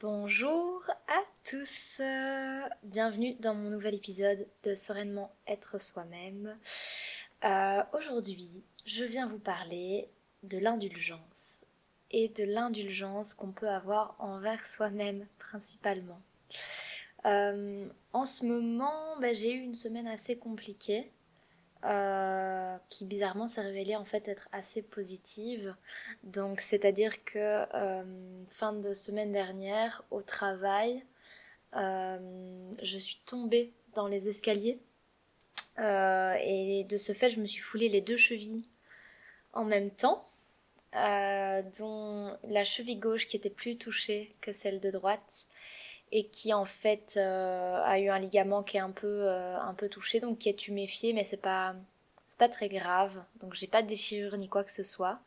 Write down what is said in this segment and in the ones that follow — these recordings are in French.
Bonjour à tous, bienvenue dans mon nouvel épisode de Sereinement être soi-même. Euh, aujourd'hui, je viens vous parler de l'indulgence et de l'indulgence qu'on peut avoir envers soi-même principalement. Euh, en ce moment, ben, j'ai eu une semaine assez compliquée. Euh, qui bizarrement s'est révélée en fait être assez positive. Donc c'est-à-dire que euh, fin de semaine dernière au travail, je suis tombée dans les escaliers et de ce fait je me suis foulé les deux chevilles en même temps. dont la cheville gauche qui était plus touchée que celle de droite et qui en fait euh, a eu un ligament qui est un peu euh, un peu touché donc qui est tuméfié mais c'est pas c'est pas très grave. Donc j'ai pas de déchirure ni quoi que ce soit.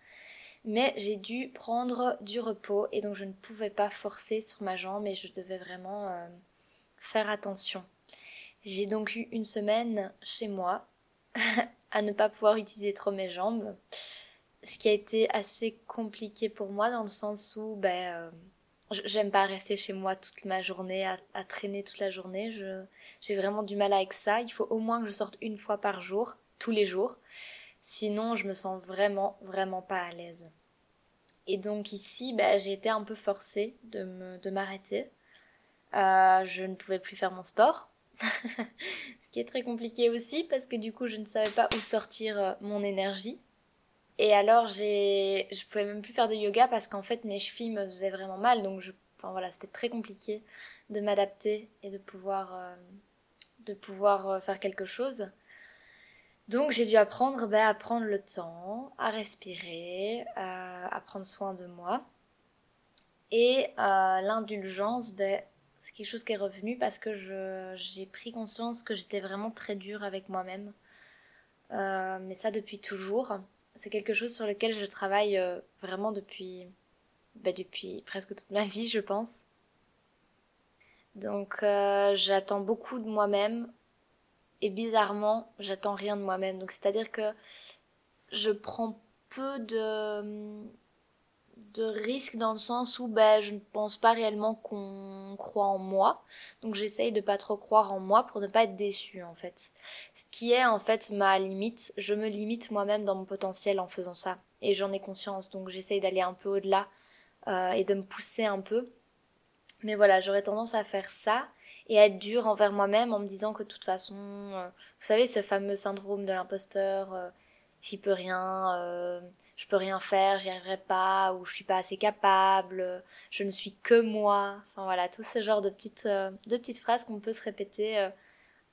Mais j'ai dû prendre du repos et donc je ne pouvais pas forcer sur ma jambe et je devais vraiment euh, faire attention. J'ai donc eu une semaine chez moi à ne pas pouvoir utiliser trop mes jambes ce qui a été assez compliqué pour moi dans le sens où ben J'aime pas rester chez moi toute ma journée, à, traîner toute la journée. J'ai vraiment du mal avec ça. Il faut au moins que je sorte une fois par jour, tous les jours. Sinon, je me sens vraiment, vraiment pas à l'aise. Et donc ici, bah, j'ai été un peu forcée de m'arrêter. Euh, je ne pouvais plus faire mon sport. Ce qui est très compliqué aussi parce que du coup, je ne savais pas où sortir euh, mon énergie. Et alors, j'ai, je pouvais même plus faire de yoga parce qu'en fait, mes chevilles me faisaient vraiment mal. Donc, enfin voilà, c'était très compliqué de m'adapter et de pouvoir, euh, de pouvoir euh, faire quelque chose. Donc, j'ai dû apprendre ben, à prendre le temps, à respirer, à, prendre soin de moi. Et euh, l'indulgence, ben, c'est quelque chose qui est revenu parce que je, j'ai pris conscience que j'étais vraiment très dure avec moi-même. mais ça depuis toujours c'est quelque chose sur lequel je travaille euh, vraiment depuis, bah, depuis presque toute ma vie, je pense. Donc euh, j'attends beaucoup de moi-même et bizarrement, j'attends rien de moi-même. Donc c'est-à-dire que je prends peu de de risque dans le sens où ben, je ne pense pas réellement qu'on croit en moi. Donc j'essaye de pas trop croire en moi pour ne pas être déçue en fait. Ce qui est en fait ma limite. Je me limite moi-même dans mon potentiel en faisant ça. Et j'en ai conscience. Donc j'essaye d'aller un peu au-delà euh, et de me pousser un peu. Mais voilà, j'aurais tendance à faire ça et à être dure envers moi-même en me disant que de toute façon, euh, vous savez, ce fameux syndrome de l'imposteur. Euh, j'y peux rien, euh, je peux rien faire, j'y arriverai pas, ou je suis pas assez capable, je ne suis que moi. Enfin voilà, tout ce genre de petites, euh, de petites phrases qu'on peut se répéter euh,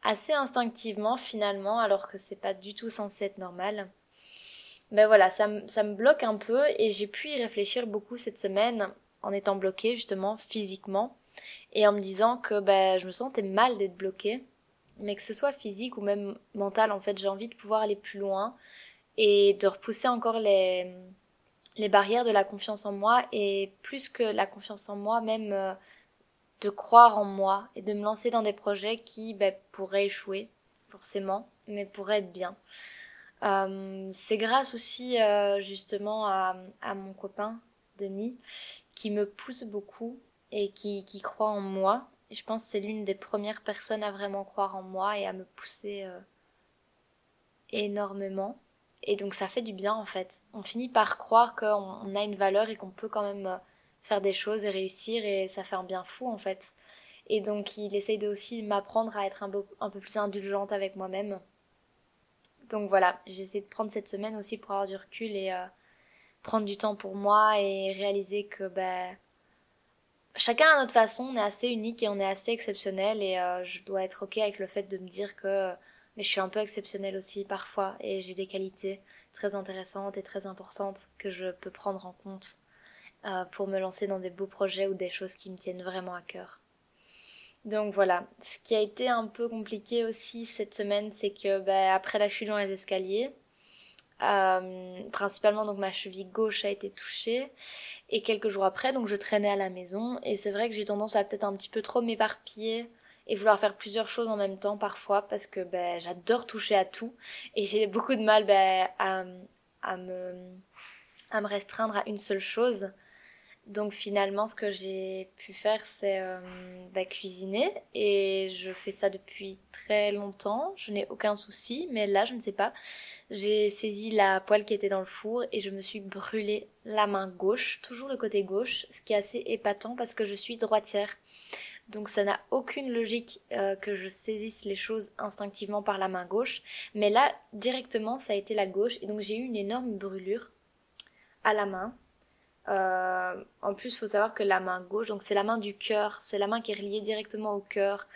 assez instinctivement finalement, alors que c'est pas du tout censé être normal. Mais voilà, ça, ça me bloque un peu et j'ai pu y réfléchir beaucoup cette semaine en étant bloquée justement physiquement et en me disant que ben, je me sentais mal d'être bloquée mais que ce soit physique ou même mental en fait j'ai envie de pouvoir aller plus loin et de repousser encore les, les barrières de la confiance en moi et plus que la confiance en moi, même euh, de croire en moi et de me lancer dans des projets qui ben, pourraient échouer, forcément, mais pourraient être bien. Euh, c'est grâce aussi euh, justement à, à, mon copain Denis qui me pousse beaucoup et qui, qui croit en moi. Je pense que c'est l'une des premières personnes à vraiment croire en moi et à me pousser énormément. Et donc ça fait du bien en fait. On finit par croire qu'on a une valeur et qu'on peut quand même euh, faire des choses et réussir et ça fait un bien fou en fait. Et donc il essaye de aussi m'apprendre à être un peu, plus indulgente avec moi-même. Donc voilà, j'essaie de prendre cette semaine aussi pour avoir du recul et euh, prendre du temps pour moi et réaliser que ben chacun à notre façon, on est assez unique et on est assez exceptionnel et euh, je dois être ok avec le fait de me dire que mais je suis un peu exceptionnelle aussi parfois et j'ai des qualités très intéressantes et très importantes que je peux prendre en compte euh, pour me lancer dans des beaux projets ou des choses qui me tiennent vraiment à cœur. Donc voilà, ce qui a été un peu compliqué aussi cette semaine, c'est que bah, après la chute dans les escaliers, euh, principalement donc ma cheville gauche a été touchée. Et quelques jours après donc je traînais à la maison. Et c'est vrai que j'ai tendance à peut-être un petit peu trop m'éparpiller et vouloir faire plusieurs choses en même temps parfois parce que ben, j'adore toucher à tout et j'ai beaucoup de mal ben, à, me, à me restreindre à une seule chose. Donc finalement, ce que j'ai pu faire, c'est euh, bah, cuisiner. Et je fais ça depuis très longtemps. Je n'ai aucun souci. Mais là, je ne sais pas. J'ai saisi la poêle qui était dans le four et je me suis brûlé la main gauche. Toujours le côté gauche. Ce qui est assez épatant parce que je suis droitière. Donc ça n'a aucune logique euh, que je saisisse les choses instinctivement par la main gauche. Mais là, directement, ça a été la gauche. Et donc j'ai eu une énorme brûlure à la main euh, en plus, il faut savoir que la main gauche, donc c'est la main du cœur, c'est la main qui est reliée directement au cœur.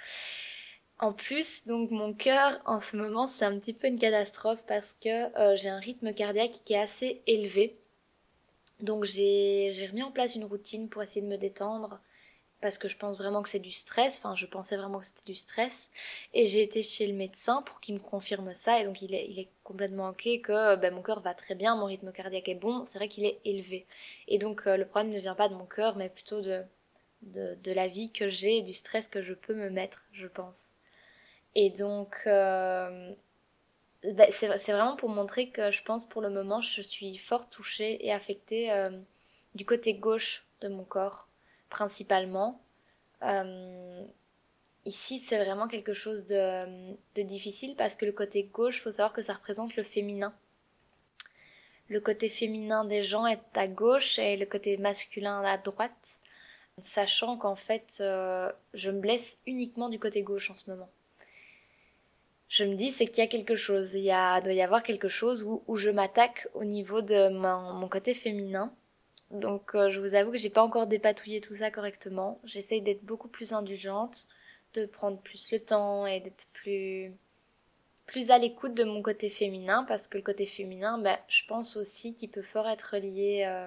En plus, donc mon cœur, en ce moment, c'est un petit peu une catastrophe parce que euh, j'ai un rythme cardiaque qui est assez élevé. Donc j'ai remis en place une routine pour essayer de me détendre parce que je pense vraiment que c'est du stress, enfin je pensais vraiment que c'était du stress, et j'ai été chez le médecin pour qu'il me confirme ça, et donc il est, complètement ok que ben, mon cœur va très bien, mon rythme cardiaque est bon, c'est vrai qu'il est élevé. Et donc euh, le problème ne vient pas de mon cœur, mais plutôt de la vie que j'ai et du stress que je peux me mettre, je pense. Et donc euh, ben, c'est vraiment pour montrer que je pense pour le moment je suis fort touchée et affectée euh, du côté gauche de mon corps principalement. Euh, ici, c'est vraiment quelque chose de, difficile parce que le côté gauche, faut savoir que ça représente le féminin. Le côté féminin des gens est à gauche et le côté masculin à droite, sachant qu'en fait, euh, je me blesse uniquement du côté gauche en ce moment. Je me dis, c'est qu'il y a quelque chose, il y a, doit y avoir quelque chose où, où je m'attaque au niveau de mon côté féminin donc euh, je vous avoue que j'ai pas encore dépatouillé tout ça correctement. J'essaye d'être beaucoup plus indulgente, de prendre plus le temps et d'être plus plus à l'écoute de mon côté féminin parce que le côté féminin, ben, je pense aussi qu'il peut fort être lié euh,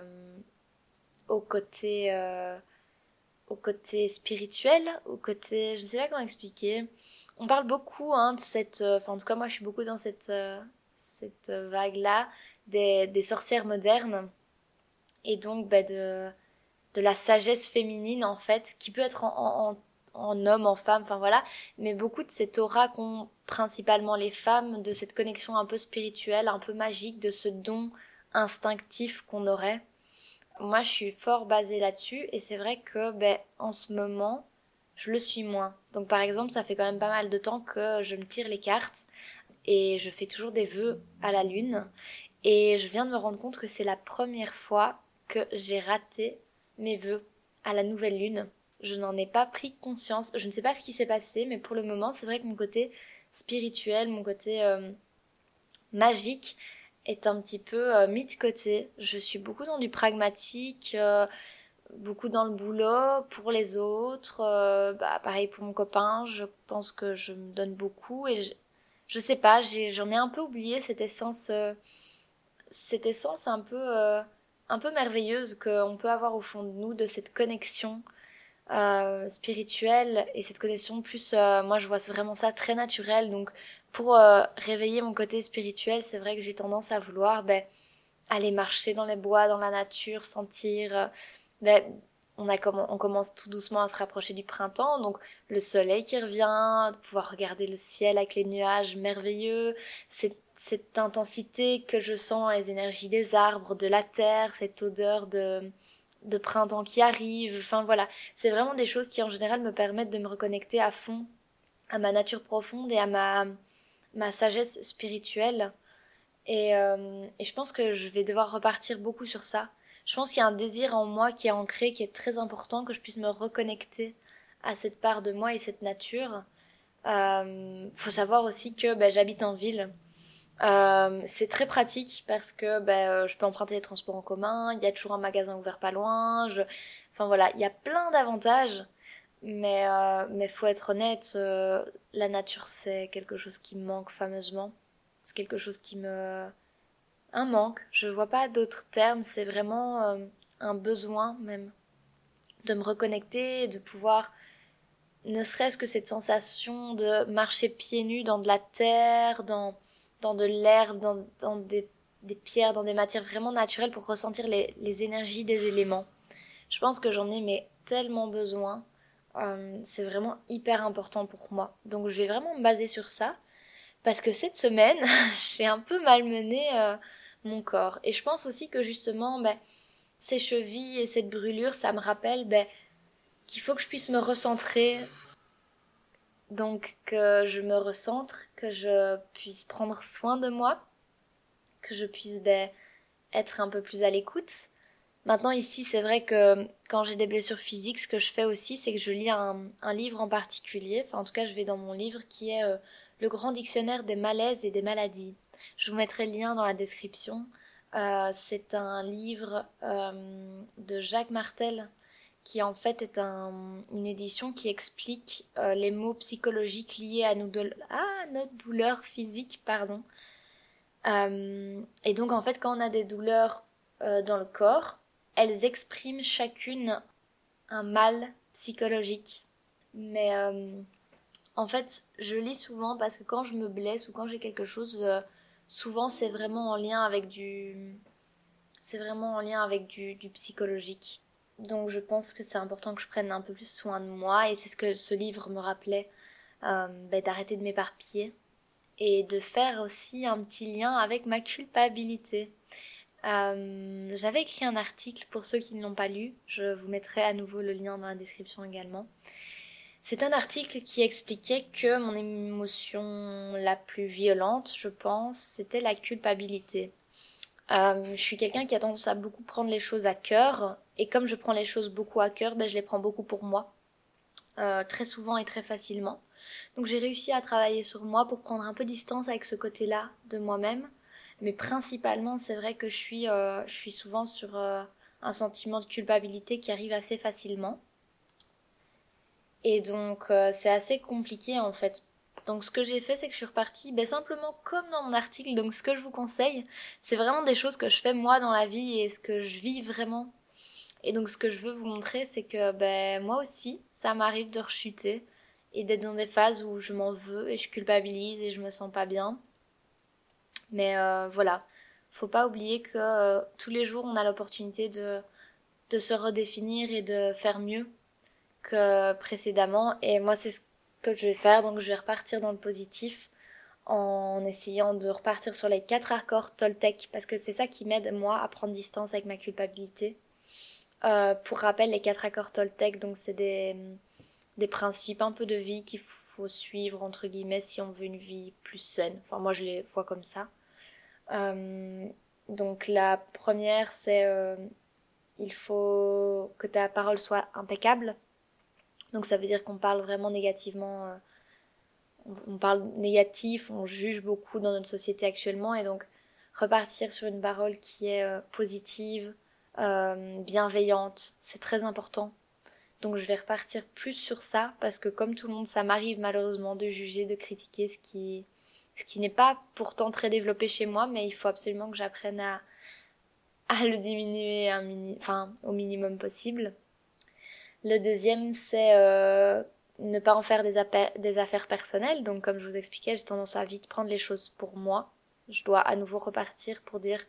au côté euh, au côté spirituel, au côté, je ne sais pas comment expliquer. On parle beaucoup hein, de cette, enfin en tout cas moi je suis beaucoup dans cette cette vague là des, des sorcières modernes et donc bah, de, de la sagesse féminine en fait, qui peut être en, en, homme, en femme, enfin voilà, mais beaucoup de cette aura qu'ont principalement les femmes, de cette connexion un peu spirituelle, un peu magique, de ce don instinctif qu'on aurait. Moi, je suis fort basée là-dessus et c'est vrai que ben, en ce moment, je le suis moins. Donc par exemple, ça fait quand même pas mal de temps que je me tire les cartes et je fais toujours des vœux à la lune et je viens de me rendre compte que c'est la première fois que j'ai raté mes vœux à la nouvelle lune. Je n'en ai pas pris conscience. Je ne sais pas ce qui s'est passé, mais pour le moment, c'est vrai que mon côté spirituel, mon côté euh, magique est un petit peu euh, mis de côté. Je suis beaucoup dans du pragmatique, euh, beaucoup dans le boulot pour les autres. bah, pareil pour mon copain, je pense que je me donne beaucoup et je, je sais pas, j'en ai, ai, un peu oublié cette essence, cette essence un peu un peu merveilleuse qu'on peut avoir au fond de nous, de cette connexion euh, spirituelle et cette connexion plus, euh, moi je vois vraiment ça très naturel. Donc pour euh, réveiller mon côté spirituel, c'est vrai que j'ai tendance à vouloir ben, aller marcher dans les bois, dans la nature, sentir. Ben, on, a, on commence tout doucement à se rapprocher du printemps, donc le soleil qui revient, pouvoir regarder le ciel avec les nuages merveilleux, c'est cette intensité que je sens les énergies des arbres, de la terre, cette odeur de, de printemps qui arrive. Enfin voilà, c'est vraiment des choses qui en général me permettent de me reconnecter à fond à ma nature profonde et à ma, ma sagesse spirituelle. Et, euh, et je pense que je vais devoir repartir beaucoup sur ça. Je pense qu'il y a un désir en moi qui est ancré, qui est très important, que je puisse me reconnecter à cette part de moi et cette nature. Euh, faut savoir aussi que ben, j'habite en ville euh, c'est très pratique parce que ben, euh, je peux emprunter les transports en commun, il y a toujours un magasin ouvert pas loin, enfin voilà, il y a plein d'avantages, mais euh, mais faut être honnête, euh, la nature c'est quelque chose qui me manque fameusement, c'est quelque chose qui me un manque, je vois pas d'autres termes, c'est vraiment un besoin même de me reconnecter, de pouvoir ne serait-ce que cette sensation de marcher pieds nus dans de la terre, dans dans de l'herbe, dans, dans des, des, pierres, dans des matières vraiment naturelles pour ressentir les, les énergies des éléments. Je pense que j'en ai mais tellement besoin. Euh, c'est vraiment hyper important pour moi. Donc je vais vraiment me baser sur ça. Parce que cette semaine, j'ai un peu malmené euh, mon corps. Et je pense aussi que justement, ben, ces chevilles et cette brûlure, ça me rappelle ben, qu'il faut que je puisse me recentrer. Donc que je me recentre, que je puisse prendre soin de moi, que je puisse ben, être un peu plus à l'écoute. Maintenant ici, c'est vrai que quand j'ai des blessures physiques, ce que je fais aussi, c'est que je lis un, livre en particulier. Enfin, en tout cas, je vais dans mon livre qui est euh, le grand dictionnaire des malaises et des maladies. Je vous mettrai le lien dans la description. Euh, c'est un livre euh, de Jacques Martel qui en fait est une édition qui explique les mots psychologiques liés à, nous à notre douleur physique. Pardon. et donc en fait quand on a des douleurs dans le corps, elles expriment chacune un mal psychologique. Mais euh, en fait, je lis souvent parce que quand je me blesse ou quand j'ai quelque chose, euh, souvent c'est vraiment en lien avec du. C'est vraiment en lien avec du, psychologique. Donc je pense que c'est important que je prenne un peu plus soin de moi et c'est ce que ce livre me rappelait, euh, ben, d'arrêter de m'éparpiller et de faire aussi un petit lien avec ma culpabilité. Euh, j'avais écrit un article pour ceux qui ne l'ont pas lu, je vous mettrai à nouveau le lien dans la description également. C'est un article qui expliquait que mon émotion la plus violente, je pense, c'était la culpabilité. Euh, je suis quelqu'un qui a tendance à beaucoup prendre les choses à cœur, et comme je prends les choses beaucoup à cœur, ben, je les prends beaucoup pour moi, euh, très souvent et très facilement. Donc j'ai réussi à travailler sur moi pour prendre un peu distance avec ce côté-là de moi-même, mais principalement, c'est vrai que je suis, euh, je suis souvent sur euh, un sentiment de culpabilité qui arrive assez facilement. Et donc, c'est assez compliqué en fait. Donc, ce que j'ai fait, c'est que je suis repartie ben, simplement comme dans mon article. Donc, ce que je vous conseille, c'est vraiment des choses que je fais moi dans la vie et ce que je vis vraiment. Et donc, ce que je veux vous montrer, c'est que ben, moi aussi, ça m'arrive de rechuter et d'être dans des phases où je m'en veux et je culpabilise et je me sens pas bien. Mais euh, voilà, faut pas oublier que euh, tous les jours on a l'opportunité de, de se redéfinir et de faire mieux que précédemment. Et moi c'est ce que je vais faire, donc je vais repartir dans le positif en essayant de repartir sur les quatre accords Toltec parce que c'est ça qui m'aide moi à prendre distance avec ma culpabilité. Euh, pour rappel, les quatre accords Toltec, donc c'est des, des principes un peu de vie qu'il faut suivre entre guillemets si on veut une vie plus saine. Enfin moi je les vois comme ça. Euh, donc la première, c'est euh, il faut que ta parole soit impeccable. Donc ça veut dire qu'on parle vraiment négativement, euh, on, parle négatif, on juge beaucoup dans notre société actuellement et donc repartir sur une parole qui est positive, bienveillante, c'est très important. Donc je vais repartir plus sur ça parce que comme tout le monde, ça m'arrive malheureusement de juger, de critiquer ce qui ce qui n'est pas pourtant très développé chez moi, mais il faut absolument que j'apprenne à, à le diminuer un mini, enfin, au minimum possible. Le deuxième, c'est euh, ne pas en faire des affaires personnelles. Donc, comme je vous expliquais, j'ai tendance à vite prendre les choses pour moi. Je dois à nouveau repartir pour dire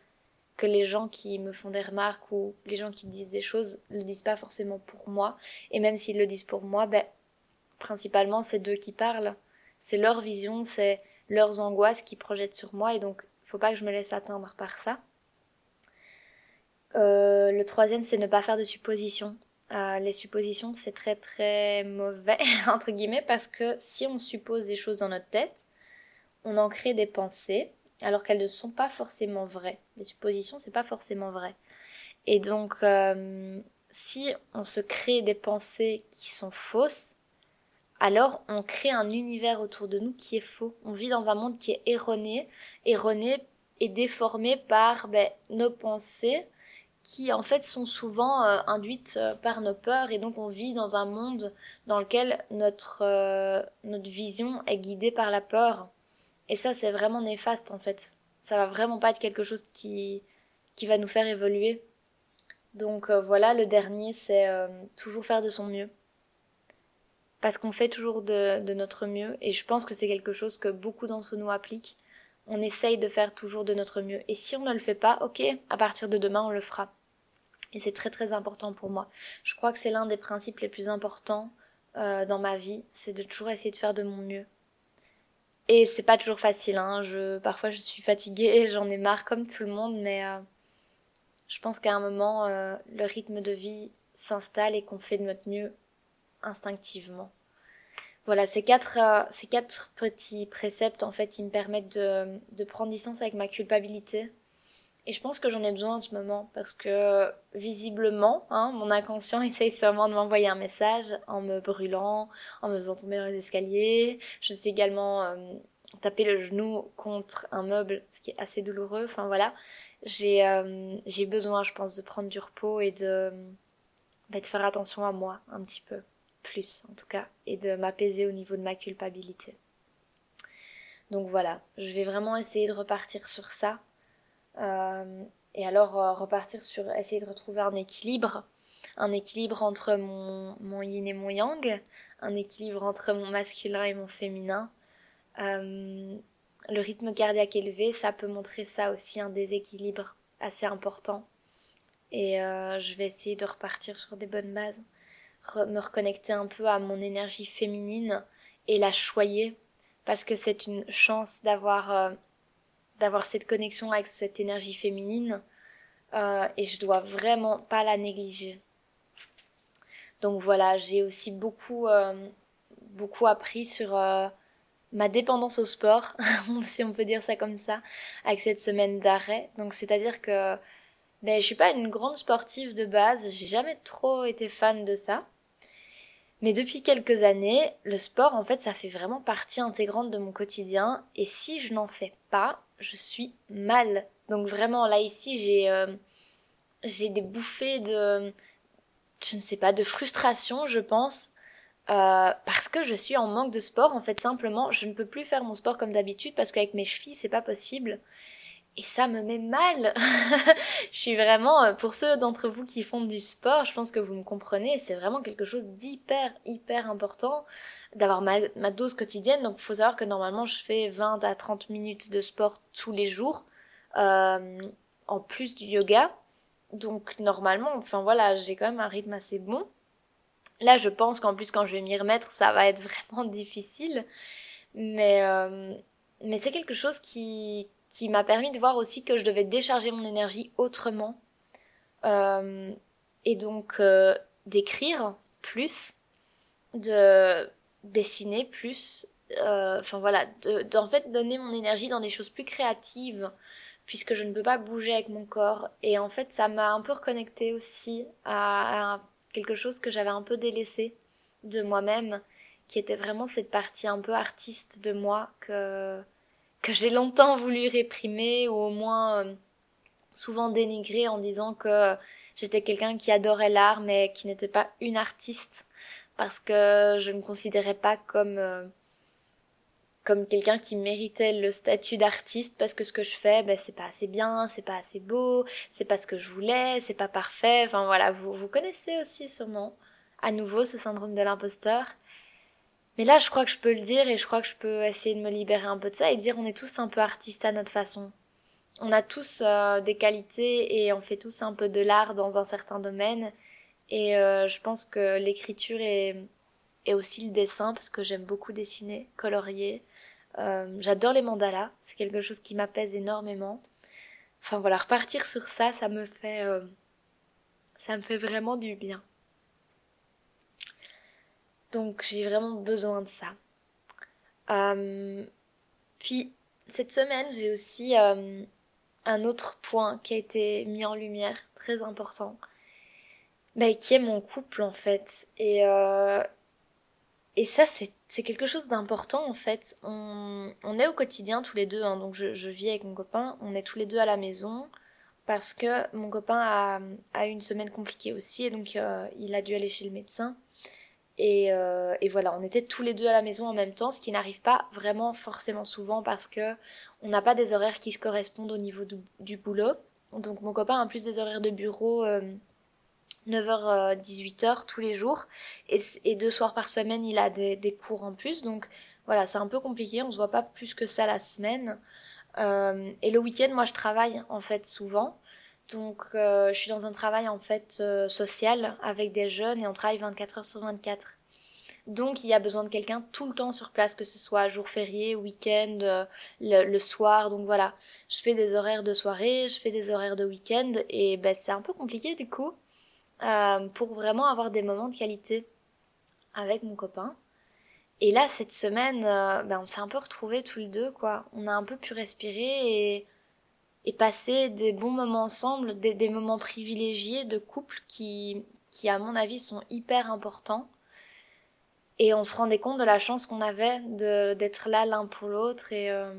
que les gens qui me font des remarques ou les gens qui disent des choses le disent pas forcément pour moi. Et même s'ils le disent pour moi, ben, principalement, c'est d'eux qui parlent. C'est leur vision, c'est leurs angoisses qui projettent sur moi et donc faut pas que je me laisse atteindre par ça. Euh, le troisième, c'est ne pas faire de suppositions. Euh, les suppositions, c'est très très mauvais, entre guillemets, parce que si on suppose des choses dans notre tête, on en crée des pensées, alors qu'elles ne sont pas forcément vraies. Les suppositions, c'est pas forcément vrai. Et donc, euh, si on se crée des pensées qui sont fausses, alors on crée un univers autour de nous qui est faux. On vit dans un monde qui est erroné, erroné et déformé par ben, nos pensées qui en fait sont souvent euh, induites euh, par nos peurs et donc on vit dans un monde dans lequel notre, notre vision est guidée par la peur. Et ça c'est vraiment néfaste en fait. Ça va vraiment pas être quelque chose qui, qui va nous faire évoluer. Donc voilà, le dernier c'est toujours faire de son mieux parce qu'on fait toujours de, notre mieux et je pense que c'est quelque chose que beaucoup d'entre nous appliquent. On essaye de faire toujours de notre mieux et si on ne le fait pas, ok, à partir de demain on le fera. Et c'est très très important pour moi. Je crois que c'est l'un des principes les plus importants euh, dans ma vie, c'est de toujours essayer de faire de mon mieux. Et c'est pas toujours facile, hein. Je, parfois je suis fatiguée, j'en ai marre comme tout le monde, mais euh, je pense qu'à un moment, euh, le rythme de vie s'installe et qu'on fait de notre mieux instinctivement. Voilà, ces quatre, euh, ces quatre petits préceptes, en fait, ils me permettent de, de prendre distance avec ma culpabilité. Et je pense que j'en ai besoin en ce moment parce que visiblement, hein, mon inconscient essaye sûrement de m'envoyer un message en me brûlant, en me faisant tomber dans les escaliers. Je me suis également euh, tapé le genou contre un meuble, ce qui est assez douloureux. Enfin voilà, j'ai euh, besoin, je pense, de prendre du repos et de, bah, de faire attention à moi un petit peu plus en tout cas, et de m'apaiser au niveau de ma culpabilité. Donc voilà, je vais vraiment essayer de repartir sur ça. Euh, et alors euh, repartir sur essayer de retrouver un équilibre, un équilibre entre mon, mon yin et mon yang, un équilibre entre mon masculin et mon féminin. Euh, le rythme cardiaque élevé, ça peut montrer ça aussi, un déséquilibre assez important. Et je vais essayer de repartir sur des bonnes bases me reconnecter un peu à mon énergie féminine et la choyer parce que c'est une chance d'avoir d'avoir cette connexion avec cette énergie féminine euh, et je dois vraiment pas la négliger. Donc voilà, j'ai aussi beaucoup euh, beaucoup appris sur ma dépendance au sport, si on peut dire ça comme ça, avec cette semaine d'arrêt. Donc c'est-à-dire que ben, je suis pas une grande sportive de base, j'ai jamais trop été fan de ça. Mais depuis quelques années, le sport, en fait, ça fait vraiment partie intégrante de mon quotidien. Et si je n'en fais pas, je suis mal. Donc vraiment, là, ici, j'ai euh, j'ai des bouffées de, je ne sais pas, de frustration, je pense. Euh, parce que je suis en manque de sport, en fait, simplement, je ne peux plus faire mon sport comme d'habitude parce qu'avec mes chevilles, c'est pas possible et ça me met mal. je suis vraiment, euh, pour ceux d'entre vous qui font du sport, je pense que vous me comprenez, c'est vraiment quelque chose d'hyper, hyper important d'avoir ma, dose quotidienne. Donc, il faut savoir que normalement, je fais 20 à 30 minutes de sport tous les jours, euh, en plus du yoga. Donc, normalement, enfin voilà, j'ai quand même un rythme assez bon. Là, je pense qu'en plus, quand je vais m'y remettre, ça va être vraiment difficile. Mais, euh, mais c'est quelque chose qui, qui m'a permis de voir aussi que je devais décharger mon énergie autrement. Euh, et donc euh, d'écrire plus, de dessiner plus, euh, enfin voilà, d'en fait donner mon énergie dans des choses plus créatives, puisque je ne peux pas bouger avec mon corps. Et en fait, ça m'a un peu reconnecté aussi à, à quelque chose que j'avais un peu délaissé de moi-même, qui était vraiment cette partie un peu artiste de moi que que j'ai longtemps voulu réprimer ou au moins euh, souvent dénigrer en disant que j'étais quelqu'un qui adorait l'art mais qui n'était pas une artiste parce que je ne me considérais pas comme euh, comme quelqu'un qui méritait le statut d'artiste parce que ce que je fais ben c'est pas assez bien, c'est pas assez beau, c'est pas ce que je voulais, c'est pas parfait. Enfin voilà, vous connaissez aussi sûrement à nouveau ce syndrome de l'imposteur. Mais là, je crois que je peux le dire et je crois que je peux essayer de me libérer un peu de ça et dire on est tous un peu artistes à notre façon. On a tous euh, des qualités et on fait tous un peu de l'art dans un certain domaine. Et euh, je pense que l'écriture est aussi le dessin parce que j'aime beaucoup dessiner, colorier. Euh, J'adore les mandalas, c'est quelque chose qui m'apaise énormément. Enfin voilà, repartir sur ça, ça me fait, euh, ça me fait vraiment du bien. Donc j'ai vraiment besoin de ça. Puis cette semaine, j'ai aussi un autre point qui a été mis en lumière, très important, bah, qui est mon couple en fait. Et, euh, et ça, c'est quelque chose d'important en fait. On, on, est au quotidien tous les deux, hein, donc je, je, vis avec mon copain, on est tous les deux à la maison parce que mon copain a, a eu une semaine compliquée aussi et donc il a dû aller chez le médecin. Et, euh, et, voilà, on était tous les deux à la maison en même temps, ce qui n'arrive pas vraiment forcément souvent parce que on n'a pas des horaires qui se correspondent au niveau du, boulot. Donc mon copain a plus des horaires de bureau 9h 18h tous les jours et, deux soirs par semaine il a des, cours en plus. Donc voilà, c'est un peu compliqué, on se voit pas plus que ça la semaine. Euh, et le week-end, moi je travaille en fait souvent. Donc, euh, je suis dans un travail en fait euh, social avec des jeunes et on travaille 24 heures sur 24. Donc il y a besoin de quelqu'un tout le temps sur place, que ce soit jour férié, week-end, euh, le, soir. Donc voilà, je fais des horaires de soirée, je fais des horaires de week-end et ben c'est un peu compliqué du coup euh, pour vraiment avoir des moments de qualité avec mon copain. Et là cette semaine, euh, ben on s'est un peu retrouvés tous les deux quoi. On a un peu pu respirer et passer des bons moments ensemble, des, moments privilégiés de couple qui qui à mon avis sont hyper importants et on se rendait compte de la chance qu'on avait d'être là l'un pour l'autre et, euh,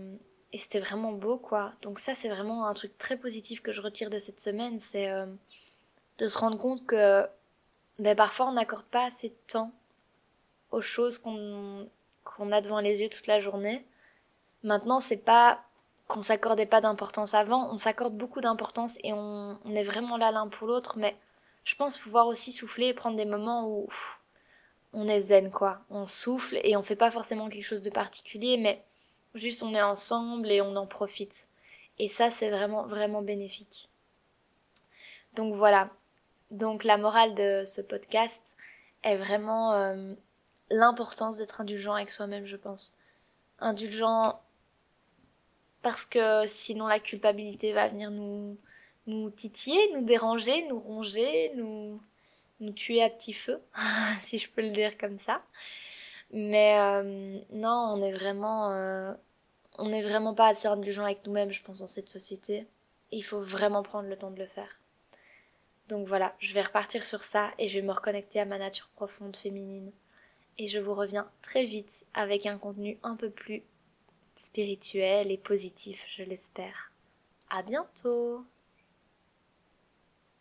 et c'était vraiment beau quoi. Donc ça c'est vraiment un truc très positif que je retire de cette semaine, c'est de se rendre compte que ben, parfois on n'accorde pas assez de temps aux choses qu'on qu'on a devant les yeux toute la journée. Maintenant c'est pas qu'on s'accordait pas d'importance avant, on s'accorde beaucoup d'importance et on, on est vraiment là l'un pour l'autre, mais je pense pouvoir aussi souffler et prendre des moments où on est zen quoi. On souffle et on fait pas forcément quelque chose de particulier, mais juste on est ensemble et on en profite. Et ça c'est vraiment vraiment bénéfique. Donc voilà. Donc la morale de ce podcast est vraiment euh, l'importance d'être indulgent avec soi-même, je pense. Indulgent parce que sinon la culpabilité va venir nous nous titiller, nous déranger, nous ronger, nous nous tuer à petit feu, si je peux le dire comme ça. Mais euh, non, on est vraiment, euh, on n'est vraiment pas assez indulgent avec nous-mêmes, je pense, dans cette société. il faut vraiment prendre le temps de le faire. Donc voilà, je vais repartir sur ça et je vais me reconnecter à ma nature profonde féminine. Et je vous reviens très vite avec un contenu un peu plus spirituel et positif, je l'espère. À bientôt!